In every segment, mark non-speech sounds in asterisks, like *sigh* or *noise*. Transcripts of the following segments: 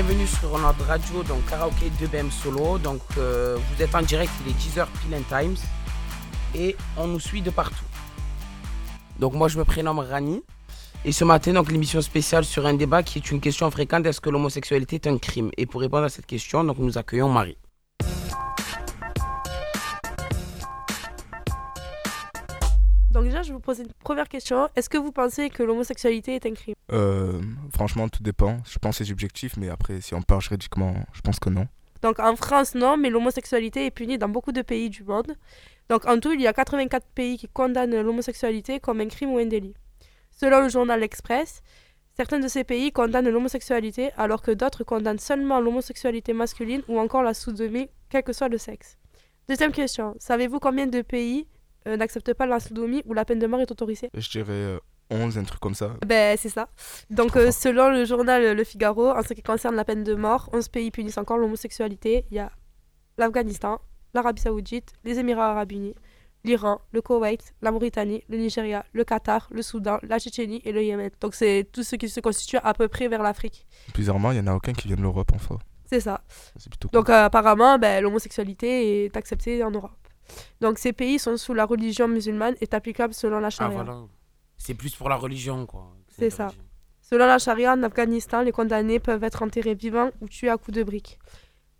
Bienvenue sur notre radio, donc karaoké 2BM solo. Donc, euh, vous êtes en direct, il est 10h pile and times. Et on nous suit de partout. Donc, moi, je me prénomme Rani. Et ce matin, donc, l'émission spéciale sur un débat qui est une question fréquente est-ce que l'homosexualité est un crime? Et pour répondre à cette question, donc, nous accueillons Marie. Donc déjà, je vous poser une première question. Est-ce que vous pensez que l'homosexualité est un crime? Euh, franchement, tout dépend. Je pense que c'est subjectif, mais après, si on parle juridiquement, je pense que non. Donc en France, non, mais l'homosexualité est punie dans beaucoup de pays du monde. Donc en tout, il y a 84 pays qui condamnent l'homosexualité comme un crime ou un délit. Selon le journal L'Express, certains de ces pays condamnent l'homosexualité alors que d'autres condamnent seulement l'homosexualité masculine ou encore la sodomie, quel que soit le sexe. Deuxième question, savez-vous combien de pays euh, n'acceptent pas la sodomie ou la peine de mort est autorisée Je dirais euh, 11, un truc comme ça. Ben, c'est ça. Donc, euh, selon le journal Le Figaro, en ce qui concerne la peine de mort, 11 pays punissent encore l'homosexualité. Il y a l'Afghanistan, l'Arabie Saoudite, les Émirats Arabes Unis, l'Iran, le Koweït, la Mauritanie, le Nigeria, le Qatar, le Soudan, la Tchétchénie et le Yémen. Donc, c'est tout ce qui se constitue à peu près vers l'Afrique. Bizarrement, il n'y en a aucun qui vient de l'Europe en soi. C'est ça. Plutôt Donc, cool. euh, apparemment, ben, l'homosexualité est acceptée en Europe. Donc, ces pays sont sous la religion musulmane et est applicable selon la Ah, charia. voilà. C'est plus pour la religion, quoi. C'est ça. Selon la charia, en Afghanistan, les condamnés peuvent être enterrés vivants ou tués à coups de briques.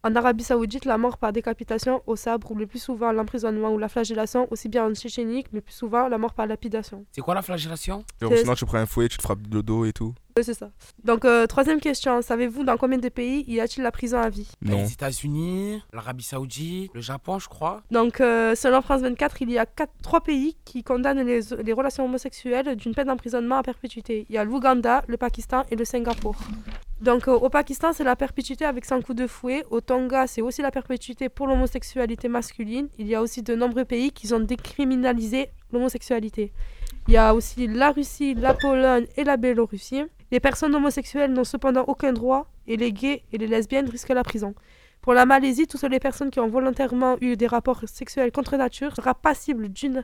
En Arabie Saoudite, la mort par décapitation au sabre ou le plus souvent l'emprisonnement ou la flagellation, aussi bien en Tchétchénie, mais plus souvent la mort par lapidation. C'est quoi la flagellation? Sinon, tu prends un fouet, tu te frappes le dos et tout. C'est ça. Donc, euh, troisième question. Savez-vous dans combien de pays y a-t-il la prison à vie? Non. Les États-Unis, l'Arabie Saoudite, le Japon, je crois. Donc, euh, selon France 24, il y a quatre, trois pays qui condamnent les, les relations homosexuelles d'une peine d'emprisonnement à perpétuité. Il y a l'Ouganda, le Pakistan et le Singapour. Donc, euh, au Pakistan, c'est la perpétuité avec 100 coups de fouet. Au Tonga, c'est aussi la perpétuité pour l'homosexualité masculine. Il y a aussi de nombreux pays qui ont décriminalisé l'homosexualité. Il y a aussi la Russie, la Pologne et la Biélorussie. Les personnes homosexuelles n'ont cependant aucun droit et les gays et les lesbiennes risquent la prison. Pour la Malaisie, toutes les personnes qui ont volontairement eu des rapports sexuels contre nature sera passible d'une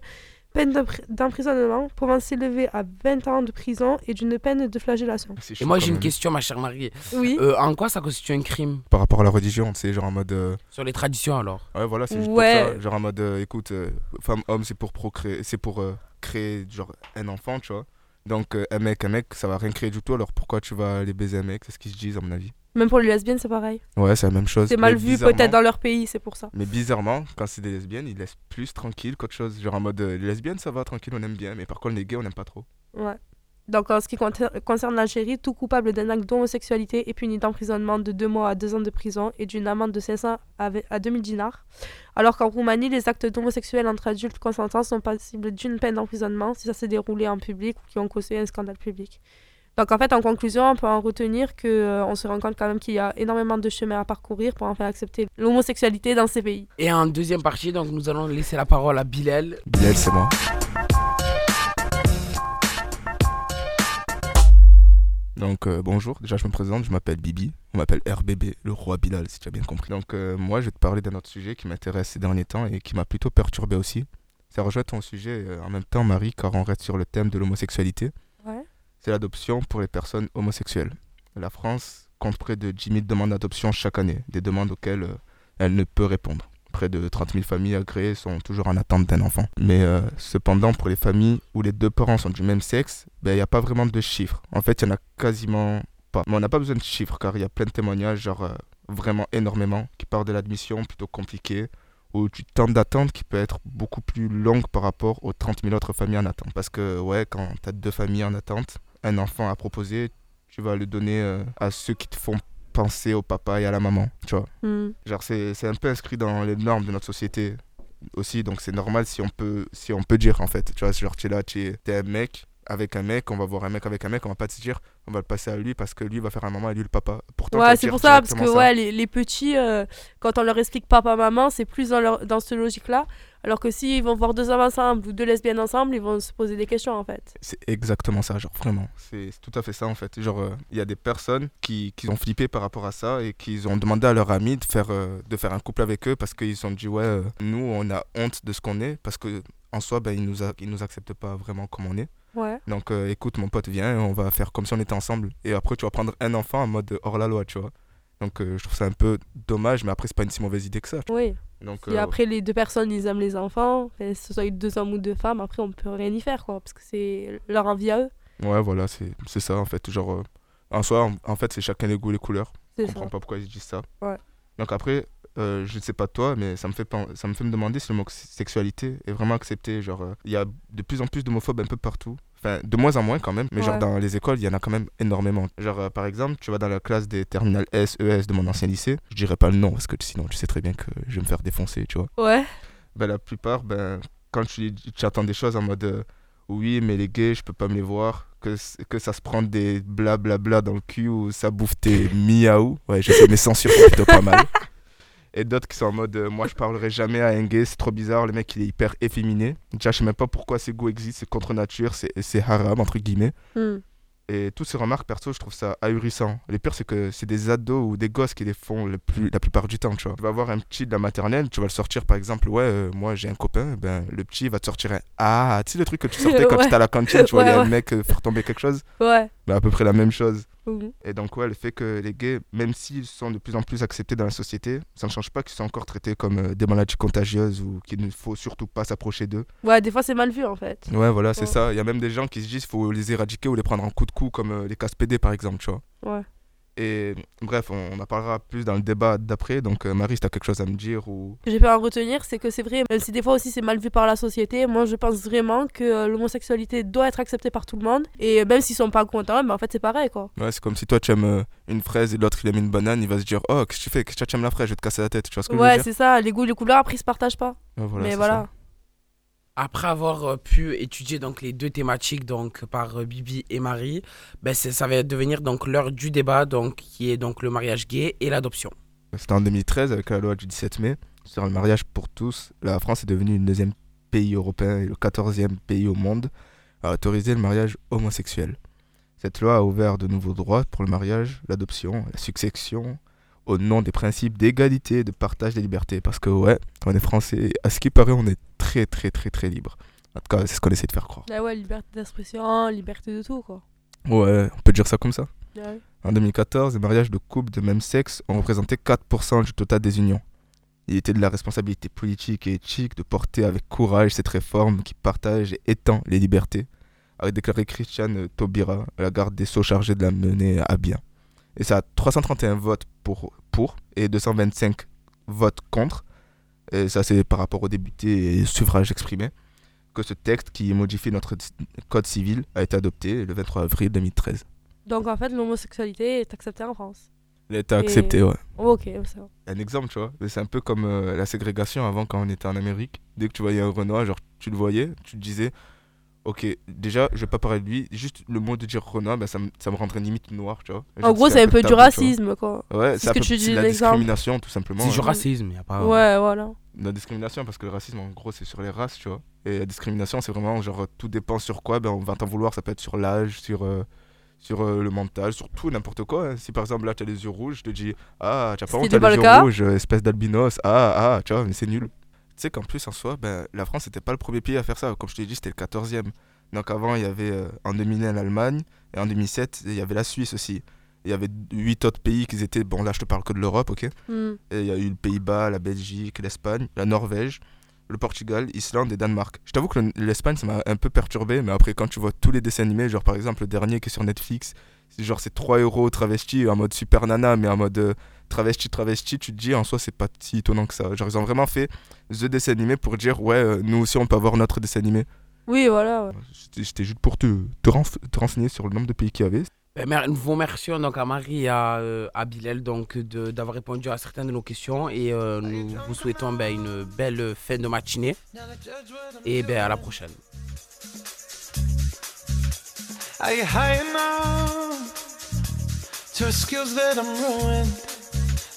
peine d'empr- d'emprisonnement pouvant s'élever à 20 ans de prison et d'une peine de flagellation. C'est Et moi, j'ai une question, ma chère Marie. Oui. Euh, en quoi ça constitue un crime? Par rapport à la religion, tu sais, genre en mode. euh, Sur les traditions, alors Ouais, voilà, c'est juste Ouais. pour ça. Genre en mode, euh, écoute, euh, femme, homme, c'est pour procréer, c'est pour euh, créer genre un enfant, tu vois. Donc euh, un mec, un mec, ça va rien créer du tout. Alors pourquoi tu vas aller baiser un mec? C'est ce qu'ils se disent à mon avis. Même pour les lesbiennes, c'est pareil. Ouais, c'est la même chose. C'est mal Mais vu peut-être dans leur pays, c'est pour ça. Mais bizarrement, quand c'est des lesbiennes, ils laissent plus tranquille qu'autre chose. Genre en mode, euh, les lesbiennes, ça va tranquille, on aime bien. Mais par contre, les gays, on n'aime pas trop. Ouais. Donc, en ce qui concerne l'Algérie, tout coupable d'un acte d'homosexualité est puni d'emprisonnement de 2 mois à 2 ans de prison et d'une amende de 500 à, ve- à 2000 dinars. Alors qu'en Roumanie, les actes d'homosexuels entre adultes consentants sont passibles d'une peine d'emprisonnement si ça s'est déroulé en public ou qui ont causé un scandale public. Donc, en fait, en conclusion, on peut en retenir que euh, on se rend compte quand même qu'il y a énormément de chemin à parcourir pour enfin accepter l'homosexualité dans ces pays. Et en deuxième partie, donc, nous allons laisser la parole à Bilal. Bilal, c'est moi. Donc euh, bonjour, déjà je me présente, je m'appelle Bibi, on m'appelle RBB, le roi Bilal si tu as bien compris. Donc euh, moi je vais te parler d'un autre sujet qui m'intéresse ces derniers temps et qui m'a plutôt perturbé aussi. Ça rejoint ton sujet euh, en même temps Marie car on reste sur le thème de l'homosexualité. Ouais. C'est l'adoption pour les personnes homosexuelles. La France compte près de 10 000 demandes d'adoption chaque année, des demandes auxquelles elle ne peut répondre. Près de 30 000 familles agréées sont toujours en attente d'un enfant. Mais euh, cependant, pour les familles où les deux parents sont du même sexe, ben, il n'y a pas vraiment de chiffres. En fait, il y en a quasiment pas. Mais on n'a pas besoin de chiffres car il y a plein de témoignages, genre euh, vraiment énormément, qui partent de l'admission plutôt compliquée ou du temps d'attente qui peut être beaucoup plus longue par rapport aux 30 000 autres familles en attente. Parce que, ouais, quand tu as deux familles en attente, un enfant à proposer, tu vas le donner euh, à ceux qui te font penser au papa et à la maman, tu vois. Hmm. Genre, c'est c'est un peu inscrit dans les normes de notre société aussi, donc c'est normal si on, peut, si on peut dire, en fait. Tu vois, genre, tu es là, tu es, un mec avec un mec, on va voir un mec avec un mec, on va pas te dire, on va le passer à lui parce que lui va faire un maman et lui le papa. Pourtant, Ouais, c'est pour ça, parce que directement ça. ouais, les, les petits, euh, quand on leur explique papa-maman, c'est plus dans, leur, dans cette logique-là. Alors que s'ils vont voir deux hommes ensemble ou deux lesbiennes ensemble, ils vont se poser des questions en fait. C'est exactement ça, genre vraiment. C'est tout à fait ça en fait. Genre, euh, il y a des personnes qui, qui ont flippé par rapport à ça et qui ont demandé à leurs amis de faire, euh, de faire un couple avec eux parce qu'ils se sont dit, ouais, nous on a honte de ce qu'on est parce que en soi, ben, ils nous, a- ils nous acceptent pas vraiment comme on est. Donc euh, écoute, mon pote, viens, on va faire comme si on était ensemble. Et après, tu vas prendre un enfant en mode hors la loi, tu vois. Donc euh, je trouve ça un peu dommage, mais après, c'est pas une si mauvaise idée que ça. Oui. Donc, Et euh, après, les deux personnes, ils aiment les enfants. Que ce soit deux hommes ou deux femmes, après, on peut rien y faire, quoi. Parce que c'est leur envie à eux. ouais, voilà, c'est ça en fait. Genre, en soi, en, en fait, c'est chacun les goûts, les couleurs. Je ça. comprends pas pourquoi ils disent ça. Ouais. Donc après, euh, je ne sais pas toi, mais ça me fait, ça me fait me demander si le mot sexualité est vraiment accepté. Genre, euh, il y a de plus en plus d'homophobes un peu partout. Enfin, de moins en moins quand même, mais genre dans les écoles, il y en a quand même énormément. Genre, euh, par exemple, tu vas dans la classe des terminales S, ES de mon ancien lycée, je dirais pas le nom parce que sinon tu sais très bien que je vais me faire défoncer, tu vois. Ouais. Ben, la plupart, ben, quand tu, tu attends des choses en mode euh, oui, mais les gays, je peux pas me les voir, que, que ça se prend des blablabla dans le cul ou ça bouffe tes miaou. Ouais, je sais, mes censures plutôt pas mal. *laughs* Et d'autres qui sont en mode euh, moi je parlerai jamais à un gay, c'est trop bizarre, le mec il est hyper efféminé. Déjà, je sais même pas pourquoi ces goûts existent, c'est contre nature, c'est haram, entre guillemets. Hmm. Et toutes ces remarques, perso, je trouve ça ahurissant. Le pire, c'est que c'est des ados ou des gosses qui les font le plus, la plupart du temps, tu vois. Tu vas avoir un petit de la maternelle, tu vas le sortir, par exemple, ouais, euh, moi j'ai un copain, ben le petit va te sortir un Ah, tu sais le truc que tu sortais *laughs* quand Ouais. tu étais à la cantine, tu vois, il y a Ouais, un ouais. mec euh, faire tomber quelque chose, Ouais. ben à peu près la même chose. Mhm. Et donc, ouais, le fait que les gays, même s'ils sont de plus en plus acceptés dans la société, ça ne change pas qu'ils sont encore traités comme euh, des maladies contagieuses ou qu'il ne faut surtout pas s'approcher d'eux. Ouais, des fois, c'est mal vu, en fait. Ouais, voilà, c'est ça. Il y a même des gens qui se disent qu'il faut les éradiquer ou les prendre en coup de cou, comme euh, les casse PD, par exemple, tu vois. Ouais. Et bref, on, on en parlera plus dans le débat d'après. Donc, euh, Marie, si tu as quelque chose à me dire ou. Ce que j'ai pu en retenir, c'est que c'est vrai, même si des fois aussi c'est mal vu par la société, moi je pense vraiment que euh, l'homosexualité doit être acceptée par tout le monde. Et même s'ils sont pas contents, ben en fait c'est pareil quoi. Ouais, c'est comme si toi tu aimes euh, une fraise et l'autre il aime une banane, il va se dire Oh, qu'est-ce que tu fais? Qu'est-ce que tu aimes la fraise? Je vais te casser la tête. Tu vois ce que je veux Ouais, dire? c'est ça, les goûts, les couleurs, après ils se partagent pas. Ouais, voilà, Mais voilà. Après avoir euh, pu étudier donc les deux thématiques donc par euh, Bibi et Marie, ben ça va devenir donc l'heure du débat donc qui est donc le mariage gay et l'adoption. C'était en 2013 avec la loi du 17 mai sur le mariage pour tous. La France est devenue le deuxième pays européen et le 14e pays au monde à autoriser le mariage homosexuel. Cette loi a ouvert de nouveaux droits pour le mariage, l'adoption, la succession, au nom des principes d'égalité et de partage des libertés. Parce que, ouais, on est français, à ce qui paraît, on est très, très, très, très libre. En tout cas, c'est ce qu'on essaie de faire croire. Ah ouais, liberté d'expression, liberté de tout quoi. Ouais, on peut dire ça comme ça. Ouais. En 2014, les mariages de couples de même sexe ont représenté 4% du total des unions. Il était de la responsabilité politique et éthique de porter avec courage cette réforme qui partage et étend les libertés, a déclaré Christiane Taubira, la garde des Sceaux chargée de la mener à bien. Et ça a 331 votes pour, pour et 225 votes contre. Et ça, c'est par rapport aux députés et suffrages exprimés que ce texte qui modifie notre code civil a été adopté le 23 avril 2013. Donc en fait l'homosexualité est acceptée en France. Il a été accepté, ouais. Oh, ok, ça. va. Un exemple, tu vois. C'est un peu comme euh, la ségrégation avant quand on était en Amérique. Dès que tu voyais un Renoir, genre tu le voyais, tu te disais, ok, déjà, je vais pas parler de lui. Juste le mot de dire Renoir, ben, ça, me, ça me rendrait limite noir, tu vois. En gros, c'est un peu du racisme quoi. Ouais, C'est ce que peu- tu dis, de la l'exemple. discrimination, tout simplement. C'est du hein. racisme, il y a pas. Ouais, voilà. La discrimination, parce que le racisme, en gros, c'est sur les races, tu vois. Et la discrimination, c'est vraiment genre tout dépend sur quoi, ben, on va t'en vouloir. Ça peut être sur l'âge, sur, euh, sur euh, le mental, sur tout, n'importe quoi. hein. Si par exemple là, tu as les yeux rouges, je te dis Ah, tu as pas honte, t'as les le yeux rouges, euh, espèce d'albinos. Ah, ah, tu vois, mais c'est nul. Tu sais qu'en plus, en soi, ben, la France n'était pas le premier pays à faire ça. Comme je t'ai dit, c'était le 14e. Donc avant, il y avait euh, en 2001 l'Allemagne, et en 2007, il y avait la Suisse aussi. Il y avait huit autres pays qui étaient, bon là je te parle que de l'Europe, ok? Hmm. et il y a eu le Pays-Bas, la Belgique, l'Espagne, la Norvège, le Portugal, Islande et Danemark. Je t'avoue que le- l'Espagne, ça m'a un peu perturbé, mais après, quand tu vois tous les dessins animés, genre par exemple le dernier qui est sur Netflix, c'est genre c'est 3 euros travesti en mode super nana, mais en mode euh, travesti, travesti, tu te dis en soi, c'est pas si étonnant que ça. Genre, ils ont vraiment fait The dessin animé pour dire, ouais, euh, nous aussi, on peut avoir notre dessin animé. Oui, voilà. ouais. C'était juste pour te, te, renf- te renseigner sur le nombre de pays qu'il y avait. Ben, mer- nous vous remercions donc à Marie et à, euh, à Bilal donc de- d'avoir répondu à certaines de nos questions et euh, nous vous souhaitons ben, une belle fin de matinée et ben, à la prochaine. Are you high enough to excuse that I'm ruined?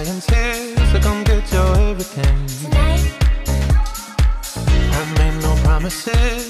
Heaven's here, so come get your everything. Tonight, I've made no promises, I